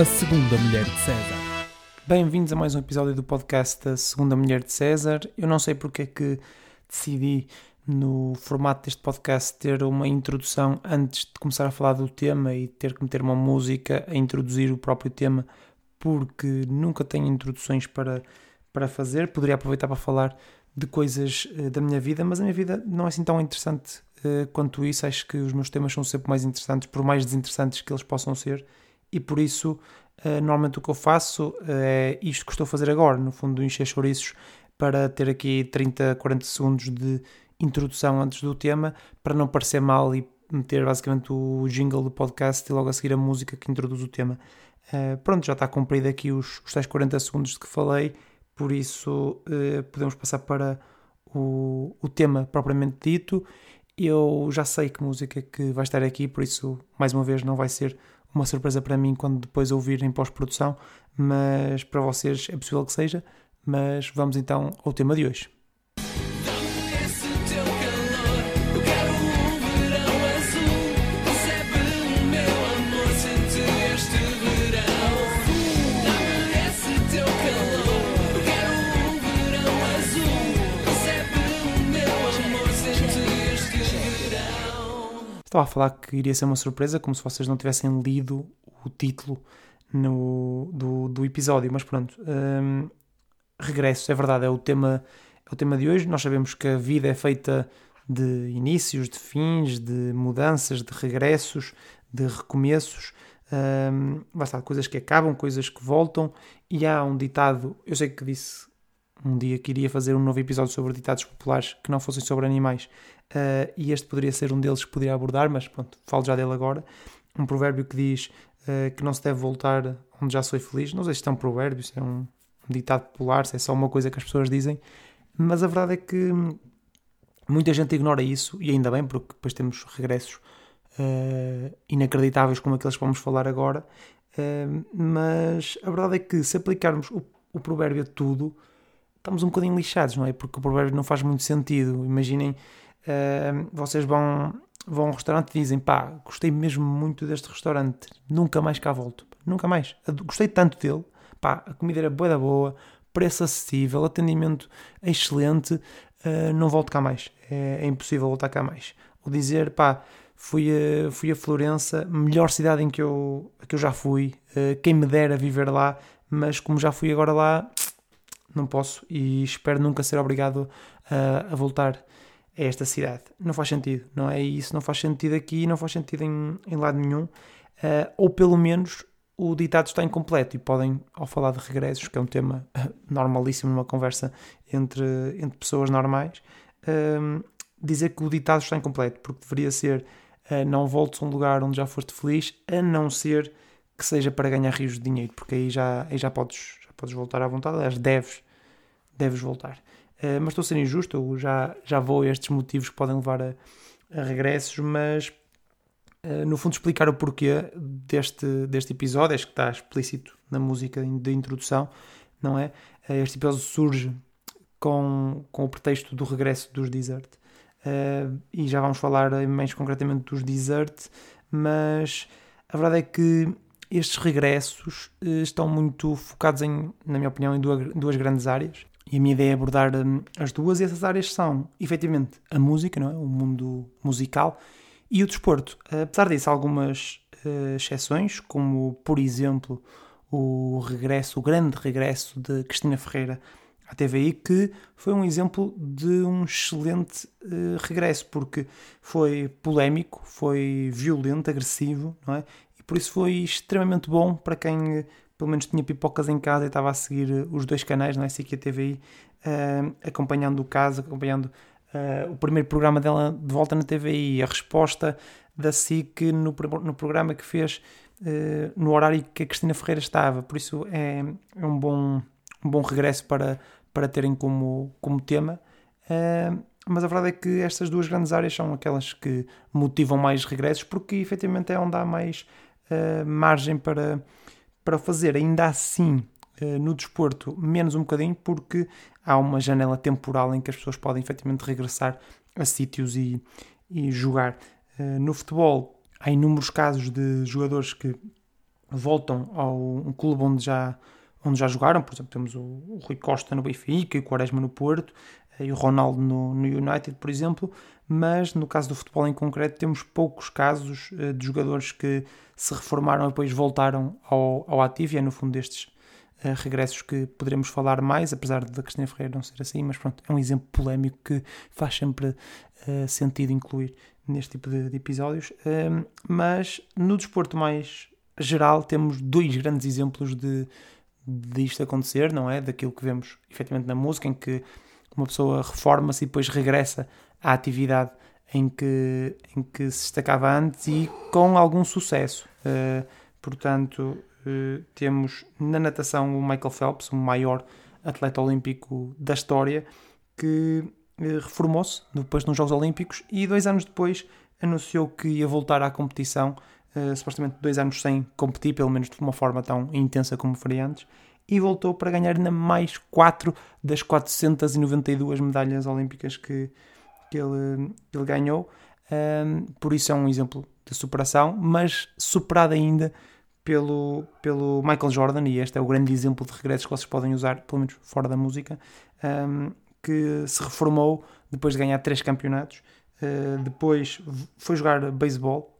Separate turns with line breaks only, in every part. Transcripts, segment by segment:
A Segunda Mulher de César. Bem-vindos a mais um episódio do podcast A Segunda Mulher de César. Eu não sei porque é que decidi no formato deste podcast ter uma introdução antes de começar a falar do tema e ter que meter uma música a introduzir o próprio tema, porque nunca tenho introduções para, para fazer. Poderia aproveitar para falar de coisas uh, da minha vida, mas a minha vida não é assim tão interessante uh, quanto isso. Acho que os meus temas são sempre mais interessantes, por mais desinteressantes que eles possam ser, e por isso, uh, normalmente o que eu faço é isto que estou a fazer agora, no fundo, encher chouriços para ter aqui 30, 40 segundos de introdução antes do tema, para não parecer mal e meter basicamente o jingle do podcast e logo a seguir a música que introduz o tema. Uh, pronto, já está cumprido aqui os, os tais 40 segundos de que falei, por isso uh, podemos passar para o, o tema propriamente dito. Eu já sei que música que vai estar aqui, por isso, mais uma vez, não vai ser uma surpresa para mim quando depois ouvir em pós-produção, mas para vocês é possível que seja. Mas vamos então ao tema de hoje. Estava a falar que iria ser uma surpresa, como se vocês não tivessem lido o título no, do, do episódio, mas pronto. Hum, regresso, é verdade, é o, tema, é o tema de hoje. Nós sabemos que a vida é feita de inícios, de fins, de mudanças, de regressos, de recomeços. Um, basta coisas que acabam, coisas que voltam. E há um ditado, eu sei que disse um dia que iria fazer um novo episódio sobre ditados populares que não fossem sobre animais, uh, e este poderia ser um deles que poderia abordar, mas pronto, falo já dele agora. Um provérbio que diz uh, que não se deve voltar onde já sou feliz. Não sei se é um provérbio, se é um, um ditado popular, se é só uma coisa que as pessoas dizem, mas a verdade é que muita gente ignora isso, e ainda bem, porque depois temos regressos uh, inacreditáveis como aqueles que vamos falar agora. mas a verdade é que se aplicarmos o, o provérbio a tudo, estamos um bocadinho lixados, não é? Porque o provérbio não faz muito sentido. Imaginem uh, vocês vão, vão a um restaurante e dizem pá, gostei mesmo muito deste restaurante, nunca mais cá volto, nunca mais, gostei tanto dele, pá, a comida era boa da boa, preço acessível, atendimento excelente, uh, não volto cá mais, é, é, impossível voltar cá mais. Ou dizer pá, fui a, fui a Florença, melhor cidade em que eu, que eu já fui, uh, quem me dera viver lá, mas como já fui agora lá, não posso e espero nunca ser obrigado a, a voltar a esta cidade. Não faz sentido, não é? isso não faz sentido aqui, não faz sentido em, em lado nenhum. Uh, ou pelo menos o ditado está incompleto e podem, ao falar de regressos, que é um tema normalíssimo numa conversa entre, entre pessoas normais, uh, dizer que o ditado está incompleto, porque deveria ser uh, não voltes a um lugar onde já foste feliz, a não ser que seja para ganhar rios de dinheiro, porque aí já, aí já, podes, podes voltar à vontade, aliás, deves, deves voltar. Uh, mas estou a ser injusto, eu já, já vou a estes motivos que podem levar a, a regressos, mas uh, no fundo explicar o porquê deste, deste episódio, acho que está explícito na música de introdução, não é? Uh, este episódio surge com, com o pretexto do regresso dos Desert. e já vamos falar mais concretamente dos Desert, mas a verdade é que estes regressos estão muito focados em, na minha opinião, em duas, grandes áreas. E a minha ideia é abordar um, as duas, e essas áreas são, efetivamente, a música, não é? o mundo musical, e o desporto. Apesar disso, algumas uh, exceções, como, por exemplo, o regresso, o grande regresso de Cristina Ferreira à TVI, que foi um exemplo de um excelente uh, regresso, porque foi polémico, foi violento, agressivo, não é? E por isso foi extremamente bom para quem pelo menos tinha pipocas em casa e estava a seguir eh, os dois canais, não é? SIC e a TVI, uh, acompanhando o caso, acompanhando uh, o primeiro programa dela de volta na TVI, a resposta da SIC no, no programa que fez uh, no horário que a Cristina Ferreira estava. Por isso é, é um, bom, um bom regresso para, para terem como, como tema. Mas a verdade é que estas duas grandes áreas são aquelas que motivam mais regressos, porque efetivamente é onde há mais uh, margem para, para fazer. Ainda assim eh, no desporto menos um bocadinho, porque há uma janela temporal em que as pessoas podem efetivamente regressar a sítios e, e jogar. Eh, no futebol, há inúmeros casos de jogadores que voltam ao um clube onde já, onde já jogaram, por exemplo, temos o, o Rui Costa no Benfica o Quaresma no Porto, e o Ronaldo no, no, United, por exemplo, mas no caso do futebol em concreto temos poucos casos de jogadores que se reformaram e depois voltaram ao, ao ativo, e é no fundo destes uh, regressos que poderemos falar mais, apesar da Cristina Ferreira não ser assim, mas pronto, é um exemplo polémico que faz sempre uh, sentido incluir neste tipo de, de episódios. Uh, mas no desporto mais geral temos dois grandes exemplos de disto acontecer, não é? Daquilo que vemos efetivamente na música, em que uma pessoa reforma-se e depois regressa à atividade em que, em que se destacava antes e com algum sucesso. Uh, portanto, uh, temos na natação o Michael Phelps, o maior atleta olímpico da história, que uh, reformou-se depois nos Jogos Olímpicos e dois anos depois anunciou que ia voltar à competição, supostamente dois anos sem competir, pelo menos de uma forma tão intensa como faria antes, e voltou para ganhar ainda mais 4 das 492 medalhas olímpicas que, que, ele, que ele ganhou. Um, por isso é um exemplo de superação, mas superado ainda pelo, pelo Michael Jordan, e este é o grande exemplo de regressos que vocês podem usar, pelo menos fora da música, um, que se reformou depois de ganhar três campeonatos, uh, depois foi jogar beisebol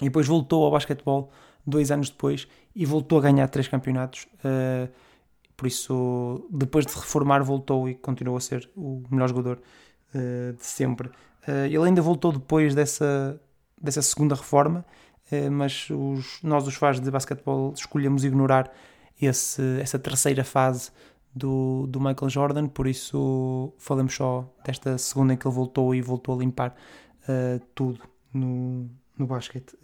e depois voltou ao basquetebol dois anos depois e voltou a ganhar três campeonatos. Uh, por isso, depois de reformar, voltou e continuou a ser o melhor jogador uh, de sempre. Uh, ele ainda voltou depois dessa, dessa segunda reforma, mas os, nós, os fãs de basquetebol, escolhemos ignorar esse, essa terceira fase do, do Michael Jordan, por isso falamos só desta segunda em que ele voltou e voltou a limpar tudo no, no basquete.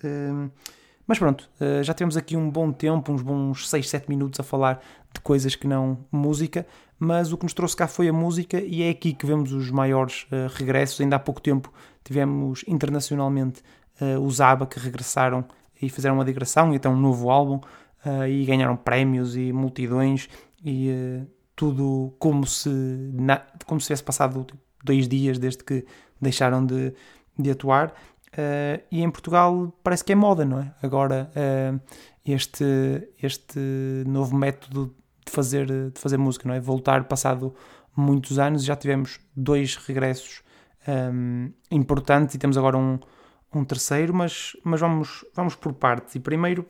Mas pronto, eh, já temos aqui um bom tempo, uns bons 6, 7 minutos a falar de coisas que não música, mas o que nos trouxe cá foi a música e é aqui que vemos os maiores uh, regressos. Ainda há pouco tempo tivemos internacionalmente uh, os ABBA que regressaram e fizeram uma digressão e até um novo álbum e ganharam prémios e multidões e tudo como se, na, como se tivesse passado tipo, dois dias desde que deixaram de, de atuar Uh, e em Portugal parece que é moda, não é? Agora, uh, este, este novo método de fazer, de fazer música, não é? Voltar passado muitos anos, já tivemos dois regressos um, importantes e temos agora um, um terceiro, mas, mas vamos, vamos por partes. E primeiro,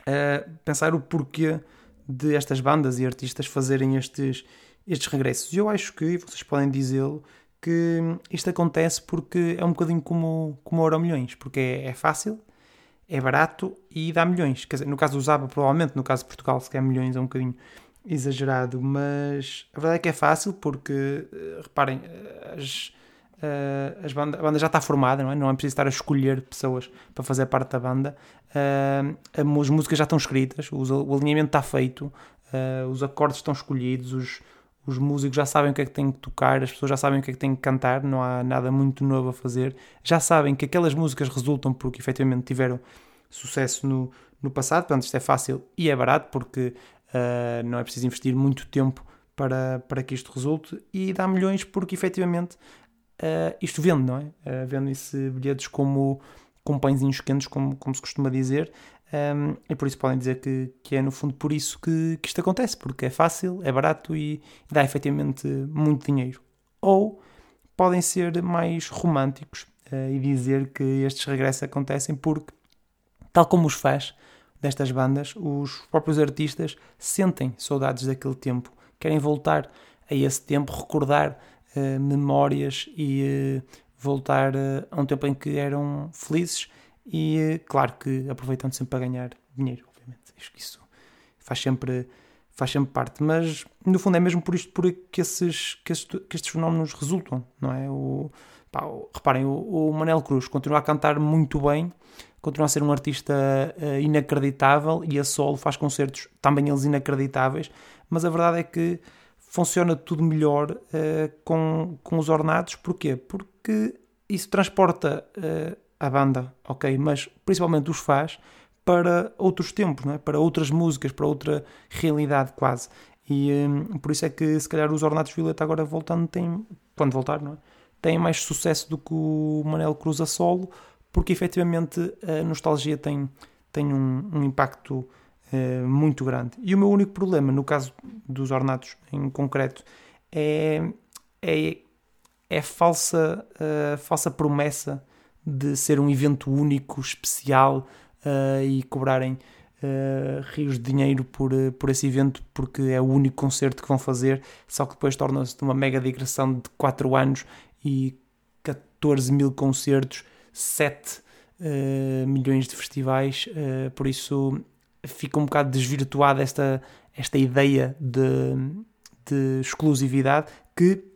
uh, pensar o porquê de estas bandas e artistas fazerem estes, estes regressos. Eu acho que, vocês podem dizê-lo, que isto acontece porque é um bocadinho como, como Euro Milhões, porque é, é, fácil, é barato e dá milhões. Quer dizer, no caso do Zaba, provavelmente, no caso de Portugal, se quer milhões é um bocadinho exagerado, mas a verdade é que é fácil porque, eh, reparem, as, eh, as banda, a banda já está formada, não é? Não é preciso estar a escolher pessoas para fazer parte da banda. As músicas já estão escritas, o alinhamento está feito, os acordes estão escolhidos, os, os músicos já sabem o que é que têm que tocar, as pessoas já sabem o que é que têm que cantar, não há nada muito novo a fazer. Já sabem que aquelas músicas resultam porque efetivamente tiveram sucesso no, no passado, portanto isto é fácil e é barato porque uh, não é preciso investir muito tempo para, para que isto resulte e dá milhões porque efetivamente uh, isto vende, não é? Uh, Vendem-se bilhetes como com pãezinhos quentes, como, como se costuma dizer, um, e por isso podem dizer que, que é no fundo por isso que, que isto acontece, porque é fácil, é barato e dá efetivamente muito dinheiro. Ou podem ser mais românticos uh, e dizer que estes regressos acontecem porque, tal como os faz destas bandas, os próprios artistas sentem saudades daquele tempo, querem voltar a esse tempo, recordar uh, memórias e uh, voltar a um tempo em que eram felizes e claro que aproveitando sempre para ganhar dinheiro, obviamente. Acho que isso faz sempre, faz sempre parte. Mas no fundo é mesmo por isto por que esses, que, estes, que estes fenómenos resultam, não é? O, pá, reparem, o, o Manel Cruz continua a cantar muito bem, continua a ser um artista uh, inacreditável e a solo faz concertos também eles inacreditáveis, mas a verdade é que funciona tudo melhor uh, com, com os ornados. Porquê? Porque isso transporta uh, a banda, ok, mas principalmente os faz para outros tempos, não é? para outras músicas, para outra realidade quase. E um, por isso é que se calhar os Ornatos Violeta agora voltando têm, quando voltar, não é? têm mais sucesso do que o Manel Cruz a solo, porque efetivamente a nostalgia tem, tem um, um impacto uh, muito grande. E o meu único problema, no caso dos ornatos em concreto, é, é, é falsa, uh, falsa promessa de ser um evento único, especial uh, e cobrarem uh, rios de dinheiro por, por esse evento porque é o único concerto que vão fazer, só que depois torna-se uma mega digressão de 4 anos e 14 mil concertos, 7 uh, milhões de festivais, por isso fica um bocado desvirtuada esta, esta ideia de, de exclusividade que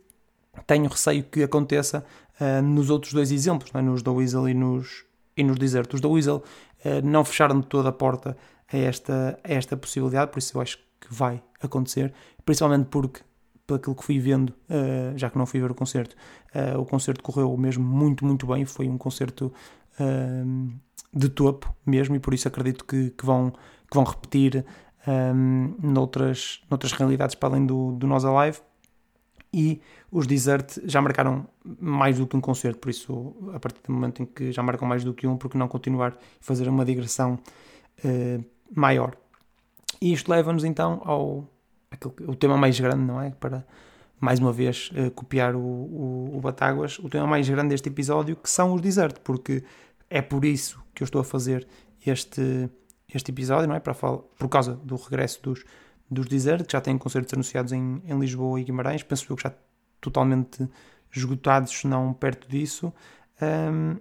tenho receio que aconteça uh, nos outros dois exemplos, é? nos da Weasel e nos, e nos Desert. Os da Weasel uh, não fecharam toda a porta a esta, a esta possibilidade, por isso eu acho que vai acontecer, principalmente porque, pelo aquilo que fui vendo, uh, já que não fui ver o concerto, o concerto correu mesmo muito, muito bem, foi um concerto de topo mesmo, e por isso acredito que, que vão, que vão repetir um, noutras, noutras realidades para além do, do Nós Alive e os Desert já marcaram mais do que um concerto, por isso, a partir do momento em que já marcam mais do que um, porque não continuar a fazer uma digressão uh, maior? E isto leva-nos então ao aquele, o tema mais grande, não é? Para mais uma vez uh, copiar o, o, o Batáguas, o tema mais grande deste episódio, que são os Desert, porque é por isso que eu estou a fazer este, este episódio, não é? Para falar, por causa do regresso dos dos Desert, que já têm concertos anunciados em, em Lisboa e Guimarães, penso eu que já totalmente esgotados, se não perto disso. Um,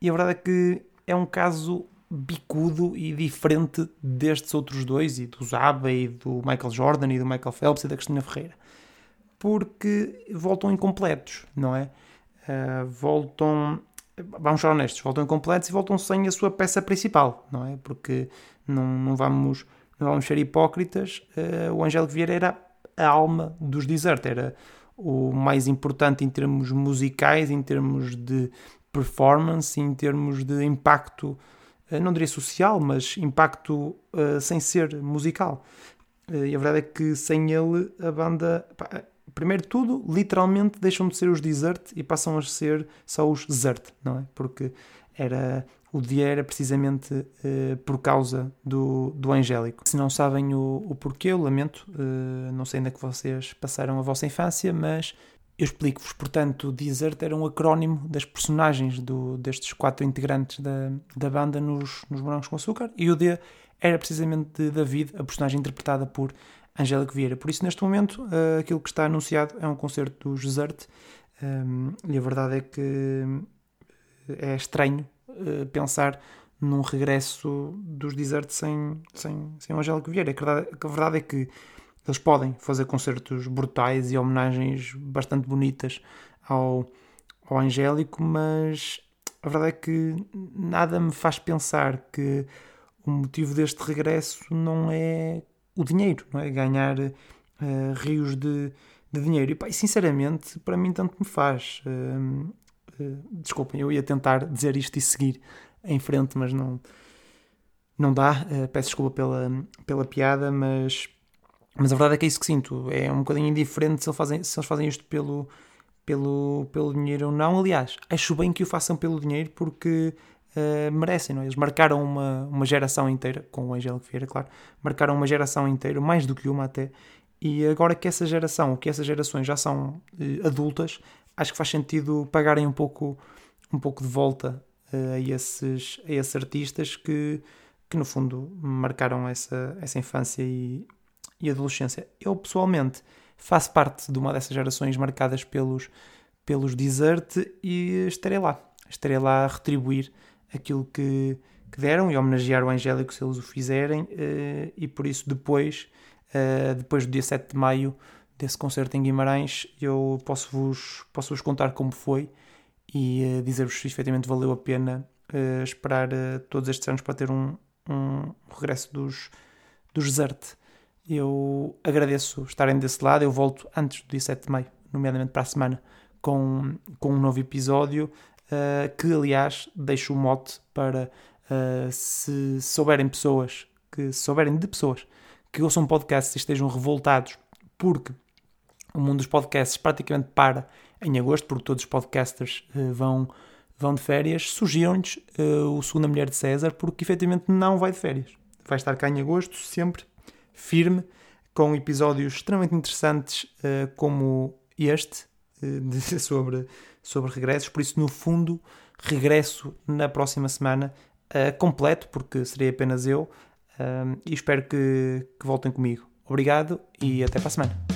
e a verdade é que é um caso bicudo e diferente destes outros dois, e do Zaba e do Michael Jordan e do Michael Phelps e da Cristina Ferreira, porque voltam incompletos, não é? Uh, voltam, vamos ser honestos, voltam incompletos e voltam sem a sua peça principal, não é? Porque não, não vamos não vamos ser hipócritas, uh, o Angélico Vieira era a alma dos Desert, era o mais importante em termos musicais, em termos de performance, em termos de impacto, uh, não diria social, mas impacto uh, sem ser musical. e a verdade é que sem ele a banda, pá, primeiro de tudo, literalmente deixam de ser os Desert e passam a ser só os Zert, não é? Porque era o dia era precisamente uh, por causa do, do Angélico. Se não sabem o, o porquê, eu lamento, uh, não sei ainda que vocês passaram a vossa infância, mas eu explico-vos. Portanto, Desert era um acrónimo das personagens do, destes quatro integrantes da, da banda nos, nos Morangos com Açúcar, e o D era precisamente de David, a personagem interpretada por Angélico Vieira. Por isso, neste momento, uh, aquilo que está anunciado é um concerto do Desert, um, e a verdade é que é estranho uh, pensar num regresso dos Desert sem, sem, sem o Angélico Vieira. A verdade, a verdade é que eles podem fazer concertos brutais e homenagens bastante bonitas ao, ao Angélico, mas a verdade é que nada me faz pensar que o motivo deste regresso não é o dinheiro, não é ganhar uh, rios de, de dinheiro. E, pá, sinceramente, para mim tanto me faz. Uh, desculpem, eu ia tentar dizer isto e seguir em frente, mas não, não dá. Uh, peço desculpa pela, pela piada, mas, mas a verdade é que é isso que sinto. É um bocadinho indiferente se eles fazem, se eles fazem isto pelo, pelo, pelo dinheiro ou não. Aliás, acho bem que o façam pelo dinheiro porque uh, merecem, não é? Eles marcaram uma, uma geração inteira, com o Angélico Vieira, claro, marcaram uma geração inteira, mais do que uma até. E agora que essa geração, que essas gerações já são uh, adultas, acho que faz sentido pagarem um pouco, um pouco de volta uh, a, esses, a esses artistas que, que no fundo marcaram essa, essa infância e, e adolescência. Eu pessoalmente faço parte de uma dessas gerações marcadas pelos, pelos Desert e estarei lá. Estarei lá a retribuir aquilo que, que deram e homenagear o Angélico se eles o fizerem uh, e por isso depois, uh, depois do dia 7 de maio, desse concerto em Guimarães, eu posso-vos posso -vos contar como foi e uh, dizer-vos se efetivamente valeu a pena uh, esperar uh, todos estes anos para ter um, um regresso dos, dos Desert. Eu agradeço estarem desse lado, eu volto antes do dia 7 de maio, nomeadamente para a semana, com, com um novo episódio, que aliás deixo o mote para se souberem pessoas, que souberem de pessoas que ouçam podcasts e estejam revoltados porque o mundo dos podcasts praticamente para em agosto, porque todos os podcasters uh, vão, vão de férias, surgiram-lhes uh, o Segunda Mulher de César, porque efetivamente não vai de férias. Vai estar cá em agosto, sempre firme, com episódios extremamente interessantes uh, como este, uh, sobre, sobre regressos. Por isso, no fundo, regresso na próxima semana completo, porque serei apenas eu, e espero que, que voltem comigo. Obrigado e até para a semana.